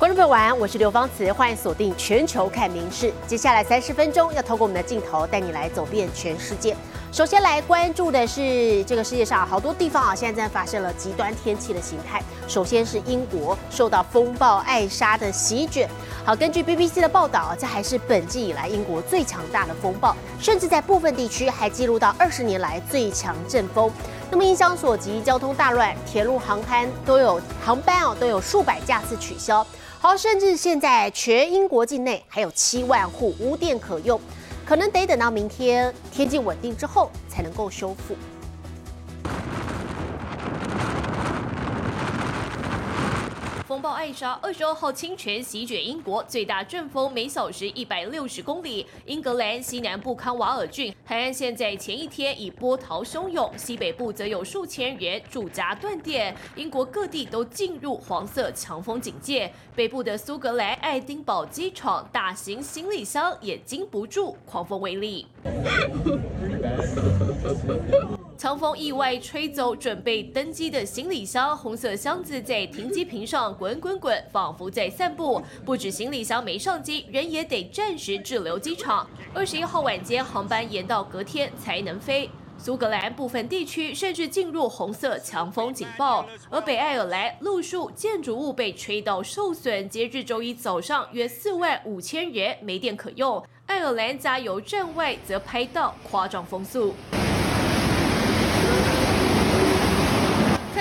观众朋友晚安我是刘芳慈，欢迎锁定全球看名事。接下来三十分钟要透过我们的镜头带你来走遍全世界。首先来关注的是这个世界上好多地方啊，现在在发生了极端天气的形态。首先是英国受到风暴艾莎的席卷。好，根据 BBC 的报道，这还是本季以来英国最强大的风暴，甚至在部分地区还记录到二十年来最强阵风。那么影响所及，交通大乱，铁路航班都有航班哦，都有数百架次取消。好，甚至现在全英国境内还有七万户无电可用，可能得等到明天天气稳定之后才能够修复。风暴艾莎二十二号清晨席卷英国，最大阵风每小时一百六十公里。英格兰西南部康瓦尔郡海岸线在前一天已波涛汹涌，西北部则有数千人住家断电。英国各地都进入黄色强风警戒，北部的苏格兰爱丁堡机场大型行李箱也经不住狂风威力。强风意外吹走准备登机的行李箱，红色箱子在停机坪上滚滚滚，仿佛在散步。不止行李箱没上机，人也得暂时滞留机场。二十一号晚间航班延到隔天才能飞。苏格兰部分地区甚至进入红色强风警报，而北爱尔兰路树建筑物被吹到受损。截至周一早上，约四万五千人没电可用。爱尔兰加油站外则拍到夸张风速。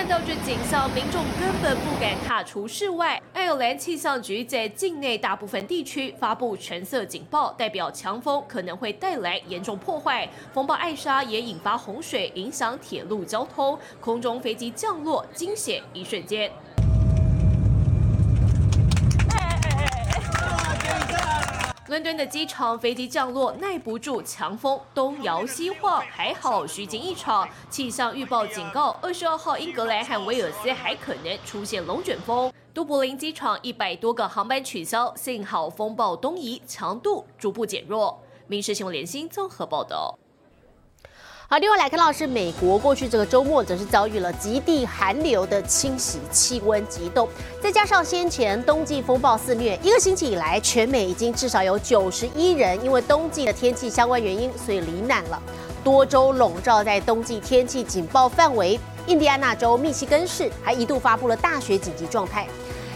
到这景象，民众根本不敢踏出室外。爱尔兰气象局在境内大部分地区发布橙色警报，代表强风可能会带来严重破坏。风暴艾莎也引发洪水，影响铁路交通，空中飞机降落惊险一瞬间。伦敦的机场飞机降落耐不住强风，东摇西晃，还好虚惊一场。气象预报警告，二十二号英格兰和威尔斯还可能出现龙卷风。都柏林机场一百多个航班取消，幸好风暴东移，强度逐步减弱。民事新闻联新综合报道。好，另外来看到是美国过去这个周末则是遭遇了极地寒流的侵袭，气温急冻，再加上先前冬季风暴肆虐，一个星期以来，全美已经至少有九十一人因为冬季的天气相关原因，所以罹难了。多州笼罩在冬季天气警报范围，印第安纳州、密西根市还一度发布了大雪紧急状态。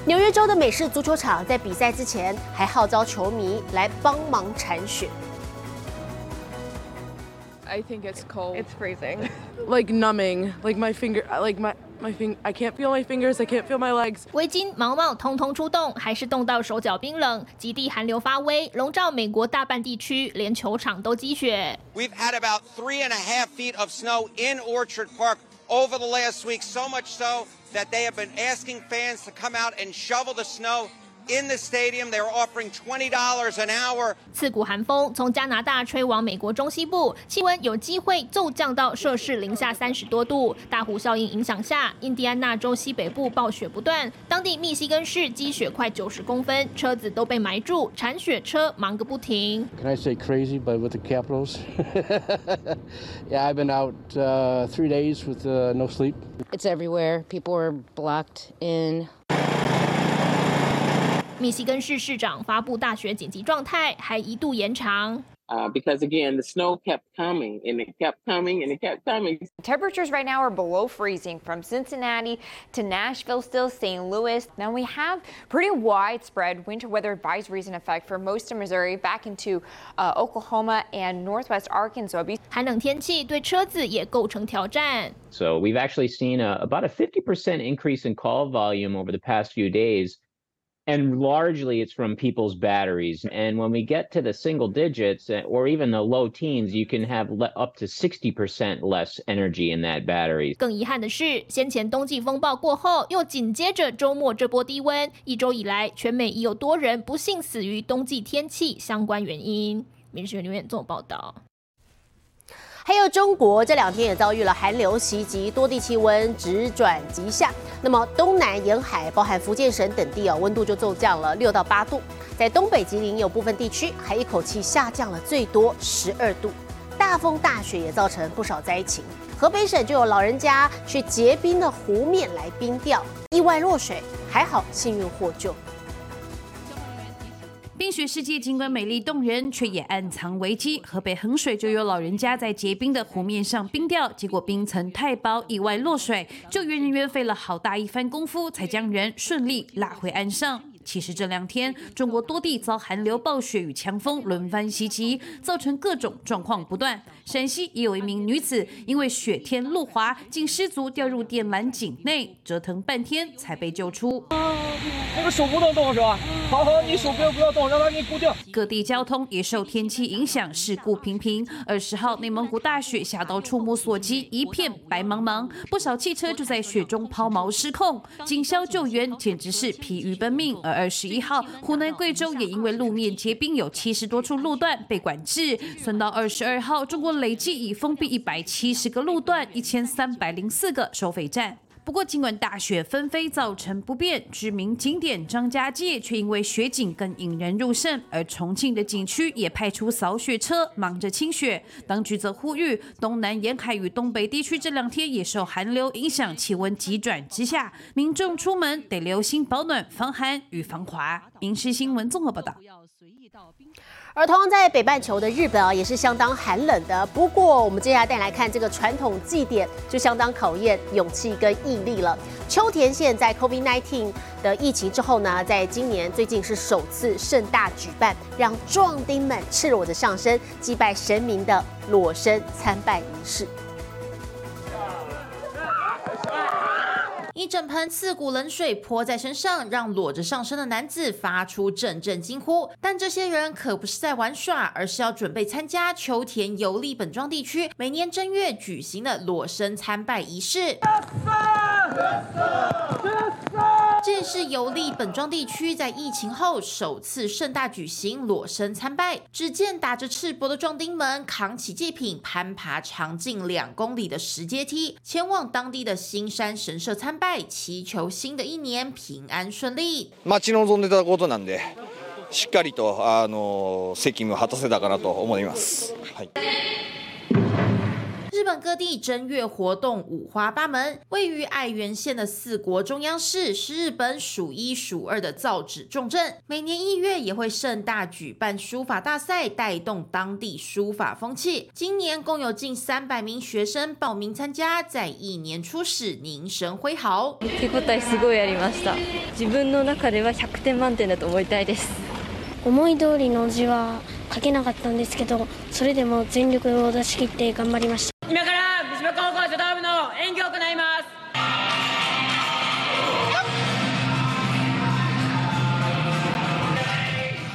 纽约州的美式足球场在比赛之前还号召球迷来帮忙铲雪。I think it's cold. It's freezing. like numbing. Like my finger. Like my my fing. I can't feel my fingers. I can't feel my legs. 围巾、毛毛通通出动，还是冻到手脚冰冷。极地寒流发威，笼罩美国大半地区，连球场都积雪。We've had about three and a half feet of snow in Orchard Park over the last week. So much so that they have been asking fans to come out and shovel the snow. In the stadium, they are offering twenty dollars an hour. 刺骨寒风从加拿大吹往美国中西部，气温有机会骤降到摄氏零下三十多度。大湖效应影响下，印第安纳州西北部暴雪不断，当地密西根市积雪快九十公分，车子都被埋住，铲雪车忙个不停。Can I say crazy, but with the Capitals? yeah, I've been out uh, three days with uh, no sleep. It's everywhere. People are blocked in. 密西根市市长发布大雪紧急状态，还一度延长。Uh, because again, the snow kept coming and it kept coming and it kept coming. Temperatures right now are below freezing from Cincinnati to Nashville, still St. Louis. Now we have pretty widespread winter weather advisories in effect for most of Missouri, back into uh, Oklahoma and northwest Arkansas. 寒冷天气对车子也构成挑战。So we've actually seen a, about a 50% increase in call volume over the past few days and largely it's from people's batteries. And when we get to the single digits or even the low teens, you can have up to 60% less energy in that battery. 更遗憾的是，先前冬季风暴过后，又紧接着周末这波低温，一周以来，全美已有多人不幸死于冬季天气相关原因。民事留言做报道。 还有中国这两天也遭遇了寒流袭击，多地气温直转急下。那么东南沿海，包含福建省等地哦，温度就骤降了六到八度。在东北吉林有部分地区还一口气下降了最多十二度。大风大雪也造成不少灾情。河北省就有老人家去结冰的湖面来冰钓，意外落水，还好幸运获救。冰雪世界尽管美丽动人，却也暗藏危机。河北衡水就有老人家在结冰的湖面上冰钓，结果冰层太薄，意外落水，救援人员费了好大一番功夫，才将人顺利拉回岸上。其实这两天，中国多地遭寒流、暴雪与强风轮番袭击，造成各种状况不断。陕西也有一名女子因为雪天路滑，竟失足掉入电缆井内，折腾半天才被救出。那个手不能动是吧？好好，你手不要不要动，让它给你固定。各地交通也受天气影响，事故频频。二十号，内蒙古大雪下到触目所及，一片白茫茫，不少汽车就在雪中抛锚失控，警消救援简直是疲于奔命。而二十一号，湖南贵州也因为路面结冰，有七十多处路段被管制。算到二十二号，中国累计已封闭一百七十个路段，一千三百零四个收费站。不过，尽管大雪纷飞造成不便，知名景点张家界却因为雪景更引人入胜。而重庆的景区也派出扫雪车忙着清雪。当局则呼吁，东南沿海与东北地区这两天也受寒流影响，气温急转直下，民众出门得留心保暖、防寒与防滑。《民事新闻》综合报道。而同样在北半球的日本啊，也是相当寒冷的。不过，我们接下来带来看这个传统祭典，就相当考验勇气跟毅力了。秋田县在 COVID-19 的疫情之后呢，在今年最近是首次盛大举办，让壮丁们赤裸着上身祭拜神明的裸身参拜仪式。一整盆刺骨冷水泼在身上，让裸着上身的男子发出阵阵惊呼。但这些人可不是在玩耍，而是要准备参加秋田游历本庄地区每年正月举行的裸身参拜仪式。这也是游历本庄地区在疫情后首次盛大举行裸身参拜。只见打着赤膊的壮丁们扛起祭品，攀爬长近两公里的石阶梯，前往当地的新山神社参拜，祈求新的一年平安顺利。待ち望んでたことなんで、しっかりとあの責務を果たせたかなと思います。はい。 日本各地正月活动五花八门，位于爱媛县的四国中央市是日本数一数二的造纸重镇，每年一月也会盛大举办书法大赛，带动当地书法风气。今年共有近三百名学生报名参加，在一年初始凝神挥毫。手応えすごいありました。自分の中では100点満点だと思いたいです。思い通りの字は書けなかったんですけど、それでも全力を出し切って頑張りました。 今から三島高校書道部の演技を行います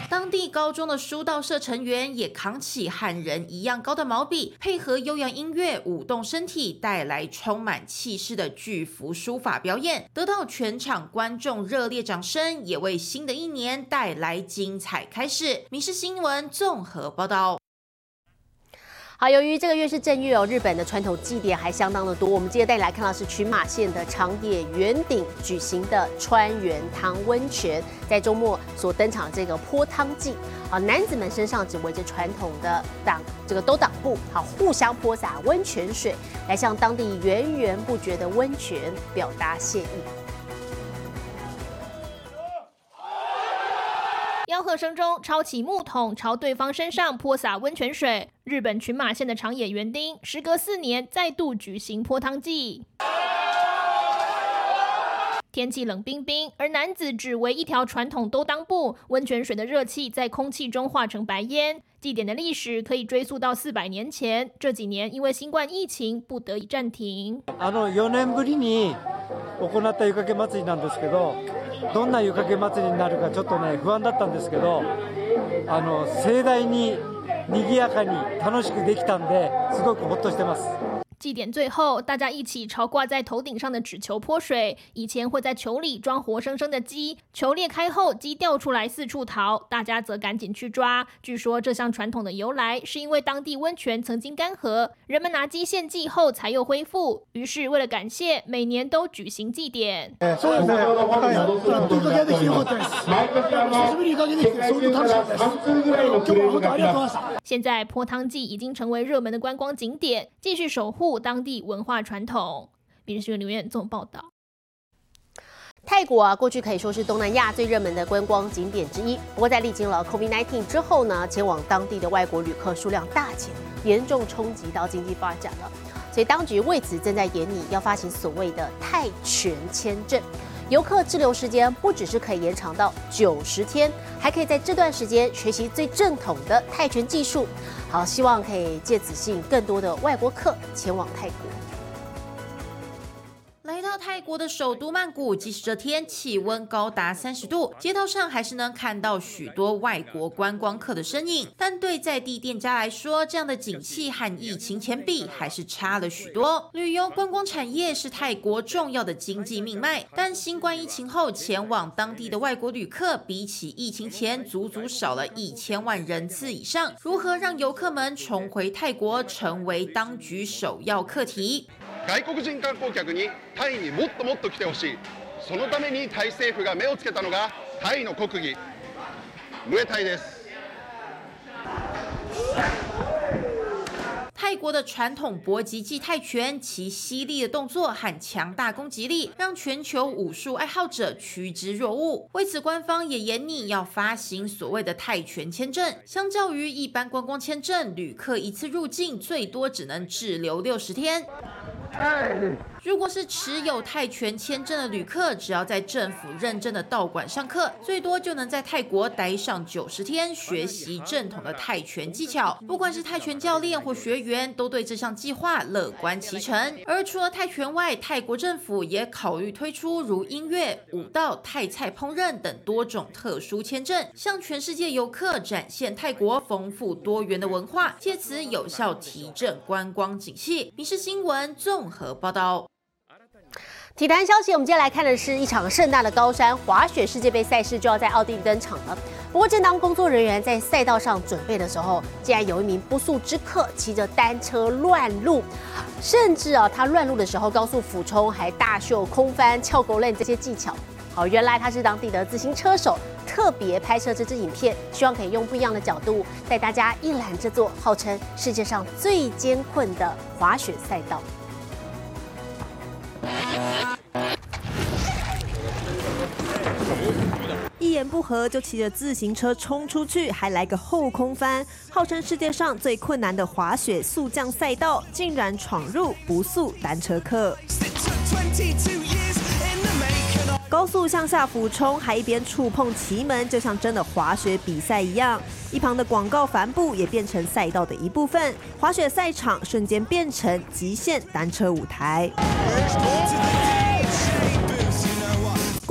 当地高中的书道社成员也扛起和人一样高的毛笔，配合悠扬音乐舞动身体，带来充满气势的巨幅书法表演，得到全场观众热烈掌声，也为新的一年带来精彩开始。《民事新闻》综合报道。 好，由于这个月是正月哦，日本的传统祭典还相当的多。我们接着带你来看到是群马县的长野圆顶举行的川原汤温泉，在周末所登场的这个泼汤祭。好，男子们身上只围着传统的挡这个兜挡布，好，互相泼洒温泉水，来向当地源源不绝的温泉表达谢意。吆喝声中，抄起木桶朝对方身上泼洒温泉水。日本群马县的长野园丁，时隔四年再度举行泼汤祭。天气冷冰冰，而男子只围一条传统兜裆布，温泉水的热气在空气中化成白烟。祭典的历史可以追溯到四百年前，这几年因为新冠疫情不得已暂停。あの4年ぶりに行った湯かけ祭りなんですけど、 どんな湯かけ祭りになるかちょっとね不安だったんですけど、あの盛大に賑やかに楽しくできたんで、すごくほっとしてます。祭典最后，大家一起朝挂在头顶上的纸球泼水。以前会在球里装活生生的鸡，球裂开后，鸡掉出来四处逃，大家则赶紧去抓。据说这项传统的由来是因为当地温泉曾经干涸，人们拿鸡献祭後才又恢復。於是為了感謝，每年都舉行祭典。そうですね。はい。いい加減できてよかったです。久しぶりにいい加減できて相当楽しかったです。今日は本当ありがとうございました。现在泼汤祭已经成为热门的观光景点，继续守护 当地文化传统。《每日新闻》留言综合报道。泰国啊，过去可以说是东南亚最热门的观光景点之一。不过在历经了 COVID-19 之后呢，前往当地的外国旅客数量大减，严重冲击到经济发展了。所以当局为此正在研拟要发行所谓的泰拳签证，游客滞留时间不只是可以延长到九十天，还可以在这段时间学习最正统的泰拳技术。好，希望可以借此吸引更多的外国客前往泰国。泰国的首都曼谷，即使这天气温高达三十度，街道上还是能看到许多外国观光客的身影。但对在地店家来说，这样的景气和疫情前比还是差了许多。旅游观光产业是泰国重要的经济命脉，但新冠疫情后前往当地的外国旅客，比起疫情前足足少了一千万人次以上。如何让游客们重回泰国，成为当局首要课题。外国人観光客にタイにもっともっと来てほしいそのためにタイ政府が目をつけたのがタイの国技ムエタイです泰国的传统搏击技泰拳，其犀利的动作和强大攻击力，让全球武术爱好者趋之若鹜。为此，官方也严拟要发行所谓的泰拳签证。相较于一般观光签证，旅客一次入境最多只能滞留六十天。 Hey! 如果是持有泰拳签证的旅客，只要在政府认证的道馆上课，最多就能在泰国待上九十天，学习正统的泰拳技巧。不管是泰拳教练或学员，都对这项计划乐观其成。而除了泰拳外，泰国政府也考虑推出如音乐、舞蹈、泰菜烹饪等多种特殊签证，向全世界游客展现泰国丰富多元的文化，借此有效提振观光景气。民事新闻综合报道。体坛消息，我们接下来看的是一场盛大的高山滑雪世界杯赛事就要在奥地利登场了。不过，正当工作人员在赛道上准备的时候，竟然有一名不速之客骑着单车乱入，甚至啊，他乱入的时候高速俯冲，还大秀空翻、翘狗链这些技巧。好，原来他是当地的自行车手，特别拍摄这支影片，希望可以用不一样的角度带大家一览这座号称世界上最艰困的滑雪赛道。合就骑着自行车冲出去，还来个后空翻，号称世界上最困难的滑雪速降赛道，竟然闯入不速单车客。高速向下俯冲，还一边触碰奇门，就像真的滑雪比赛一样。一旁的广告帆布也变成赛道的一部分，滑雪赛场瞬间变成极限单车舞台。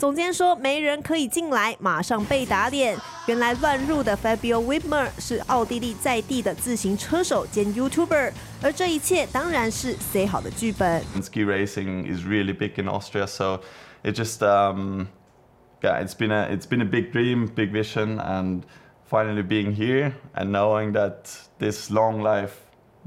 总监说没人可以进来，马上被打脸。原来乱入的 Fabio Widmer 是奥地利在地的自行车手兼 YouTuber，而这一切当然是 say 好的剧本。Ski racing is really big in Austria, so it just um, yeah, it's been a it's been a big dream, big vision, and finally being here and knowing that this long life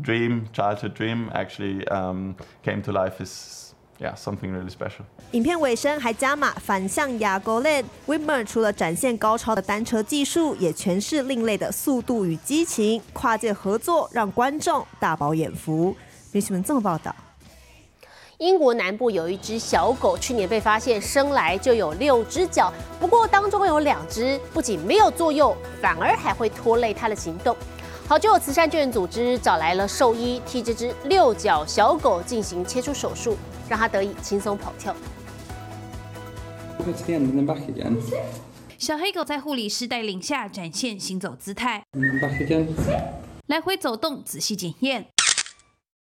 dream, childhood dream, actually um, came to life is yeah, something really special. 影片尾声还加码反向亚沟链 w i m e r 除了展现高超的单车技术，也诠释另类的速度与激情，跨界合作让观众大饱眼福。媒体们这么报道。英国南部有一只小狗，去年被发现生来就有六只脚，不过当中有两只不仅没有作用，反而还会拖累它的行动。好，就有慈善救援组织找来了兽医，替这只六角小狗进行切除手术，让他得以轻松跑跳。小黑狗在护理师带领下展现行走姿态，来回走动，仔细检验。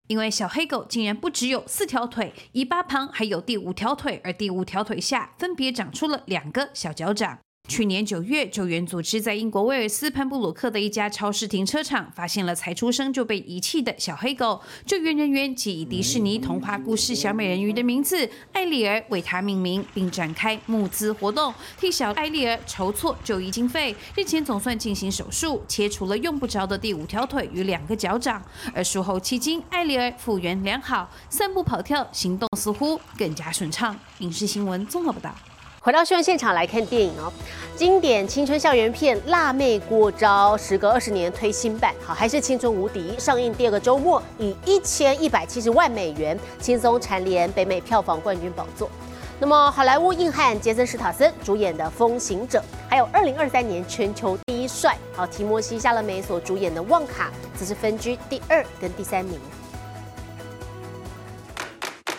因为小黑狗竟然不只有四条腿，尾巴旁还有第五条腿，而第五条腿下分别长出了两个小脚掌。去年九月，救援组织在英国威尔斯潘布鲁克的一家超市停车场发现了才出生就被遗弃的小黑狗。救援人员即以迪士尼童话故事小美人鱼的名字艾丽儿为它命名，并展开募资活动，替小艾丽儿筹措就医经费。日前总算进行手术，切除了用不着的第五条腿与两个脚掌。而术后期间，艾丽儿复原良好，散步、跑跳，行动似乎更加顺畅。影视新闻综合报道。回到新闻现场来看电影哦，经典青春校园片《辣妹过招》，时隔二十年推新版，好还是青春无敌。上映第二个周末，以一千一百七十万美元轻松蝉联北美票房冠军宝座。那么，好莱坞硬汉杰森·史塔森主演的《风行者》，还有二零二三年全球第一帅好提摩西·夏勒梅所主演的《旺卡》，则是分居第二跟第三名。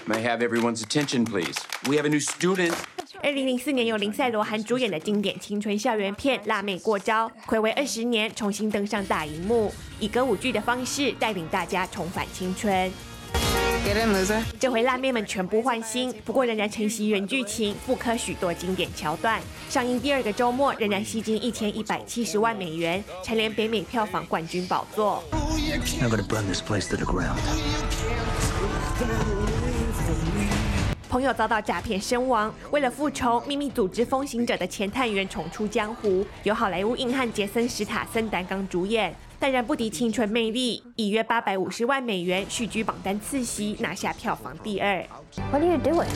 May have everyone's attention, please? We have a new student. 二零零四年由林赛·罗韩主演的经典青春校园片《辣妹过招》，暌违二十年重新登上大荧幕，以歌舞剧的方式带领大家重返青春。这回辣妹们全部换新，不过仍然承袭原剧情，复刻许多经典桥段。上映第二个周末仍然吸金一千一百七十万美元，蝉联北美票房冠军宝座。朋友遭到诈骗身亡，为了复仇，秘密组织风行者的前探员重出江湖，由好莱坞硬汉杰森·史塔森担纲主演，但然不敌青春魅力，以约八百五十万美元续居榜单次席，拿下票房第二。What are you doing?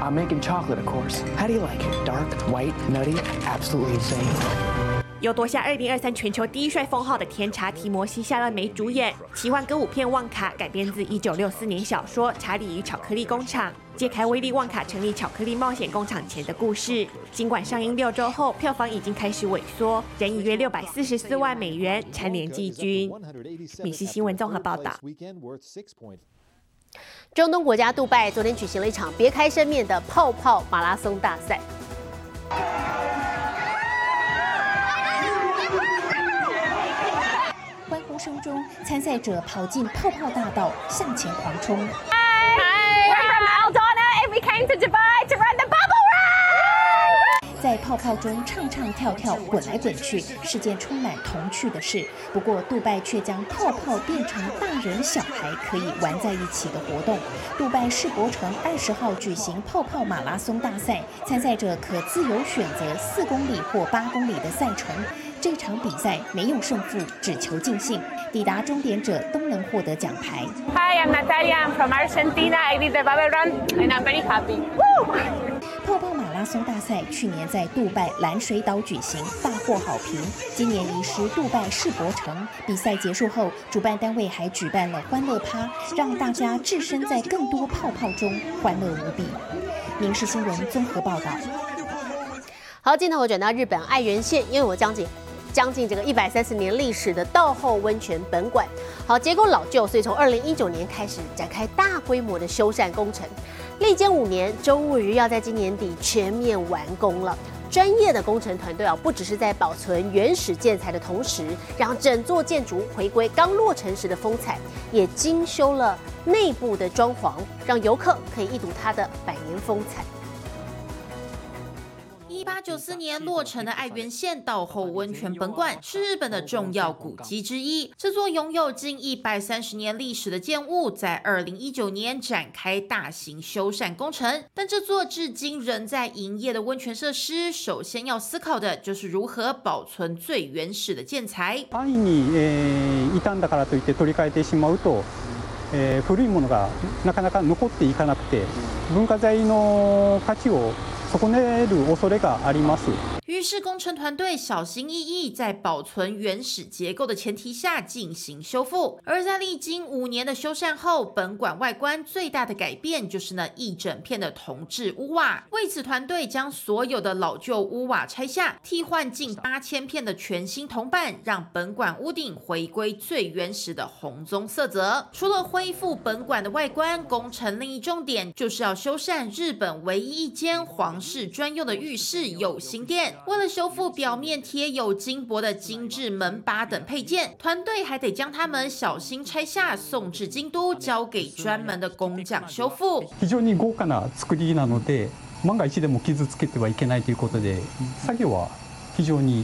I'm making chocolate, of course. How do you like it? Dark, white, nutty, absolutely insane. 由夺下二零二三全球第一帅封号的甜茶提摩西·夏勒梅主演，奇幻歌舞片《旺卡》改编自一九六四年小说《查理与巧克力工厂》，揭开威利·旺卡成立巧克力冒险工厂前的故事。尽管上映六周后票房已经开始萎缩，仍以约六百四十四万美元蝉联季军。米西新闻综合报道。中东国家杜拜昨天举行了一场别开生面的泡泡马拉松大赛。声中，参赛者跑进泡泡大道，向前狂冲。在泡泡中唱唱跳跳，滚来滚去，是件充满童趣的事。不过，杜拜却将泡泡变成大人小孩可以玩在一起的活动。杜拜世博城二十号举行泡泡马拉松大赛，参赛者可自由选择四公里或八公里的赛程。这场比赛没有胜负，只求尽兴。抵达终点者都能获得奖牌。Hi, I'm Natalia. I'm from Argentina. I did the bubble run, and I'm very happy. 泡泡 马拉松大赛去年在杜拜蓝水岛举行，大获好评。今年移师杜拜世博城。比赛结束后，主办单位还举办了欢乐趴，让大家置身在更多泡泡中，欢乐无比。民事新闻综合报道。好，镜头我转到日本爱媛县，因为我将近。将近这个一百三十年历史的道后温泉本馆，好结构老旧，所以从二零一九年开始展开大规模的修缮工程，历经五年，终于要在今年底全面完工了。专业的工程团队啊，不只是在保存原始建材的同时，让整座建筑回归刚落成时的风采，也精修了内部的装潢，让游客可以一睹它的百年风采。一八九四年落成的爱媛县道后温泉本馆是日本的重要古迹之一。这座拥有近一百三十年历史的建物，在二零一九年展开大型修缮工程。但这座至今仍在营业的温泉设施，首先要思考的就是如何保存最原始的建材。安易に傷んだからといって取り替えてしまうと、古いものがなかなか残っていかなくて、文化財の価値を 損ねる恐れがあります。于是工程团队小心翼翼，在保存原始结构的前提下进行修复。而在历经五年的修缮后，本馆外观最大的改变就是那一整片的铜制屋瓦。为此，团队将所有的老旧屋瓦拆下，替换近八千片的全新铜板，让本馆屋顶回归最原始的红棕色泽。除了恢复本馆的外观，工程另一重点就是要修缮日本唯一一间 皇室专用的浴室有心殿。为了修复表面贴有金箔的精致门把等配件，团队还得将它们小心拆下，送至京都，交给专门的工匠修复。非常に豪華な作りなので、 万が一でも傷つけてはいけないということで作業は 非常に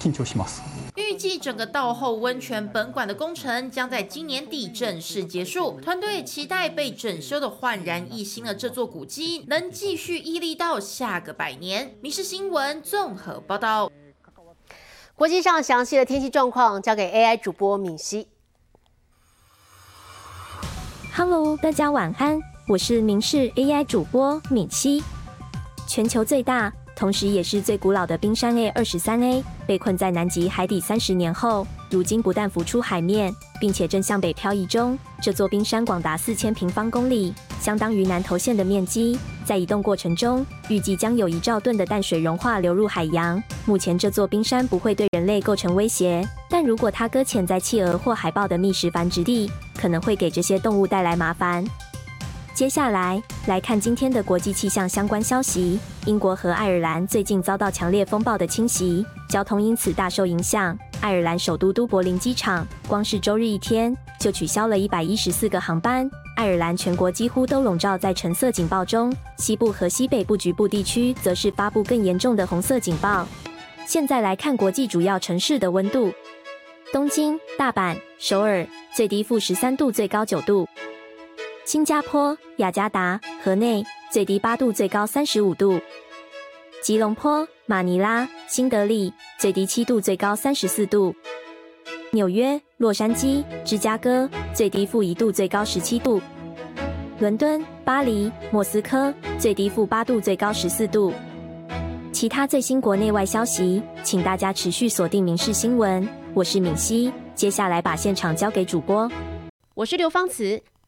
緊張します。预计整个道后温泉本馆的工程将在今年底正式结束。团队期待被整修的焕然一新的这座古迹能继续屹立到下个百年。《民事新闻》综合报道。国际上详细的天气状况交给 AI 主播敏熙。Hello，大家晚安，我是民事 AI 主播敏熙。全球最大。 同时，也是最古老的冰山 A 二十三 A 被困在南极海底三十年后，如今不但浮出海面，并且正向北漂移中。这座冰山广达四千平方公里，相当于南投县的面积。在移动过程中，预计将有一兆吨的淡水融化流入海洋。目前，这座冰山不会对人类构成威胁，但如果它搁浅在企鹅或海豹的觅食繁殖地，可能会给这些动物带来麻烦。接下来来看今天的国际气象相关消息。英国和爱尔兰最近遭到强烈风暴的侵袭，交通因此大受影响。爱尔兰首都都柏林机场，光是周日一天就取消了一百一十四个航班。爱尔兰全国几乎都笼罩在橙色警报中，西部和西北部局部地区则是发布更严重的红色警报。现在来看国际主要城市的温度：东京、大阪、首尔，最低负十三度，最高九度。新加坡、雅加达、河内最低八度，最高三十五度；吉隆坡、马尼拉、新德里最低七度，最高三十四度；纽约、洛杉矶、芝加哥最低负一度，最高十七度；伦敦、巴黎、莫斯科最低负八度，最高十四度。其他最新国内外消息，请大家持续锁定《民事新闻》。我是敏熙，接下来把现场交给主播。我是刘芳慈。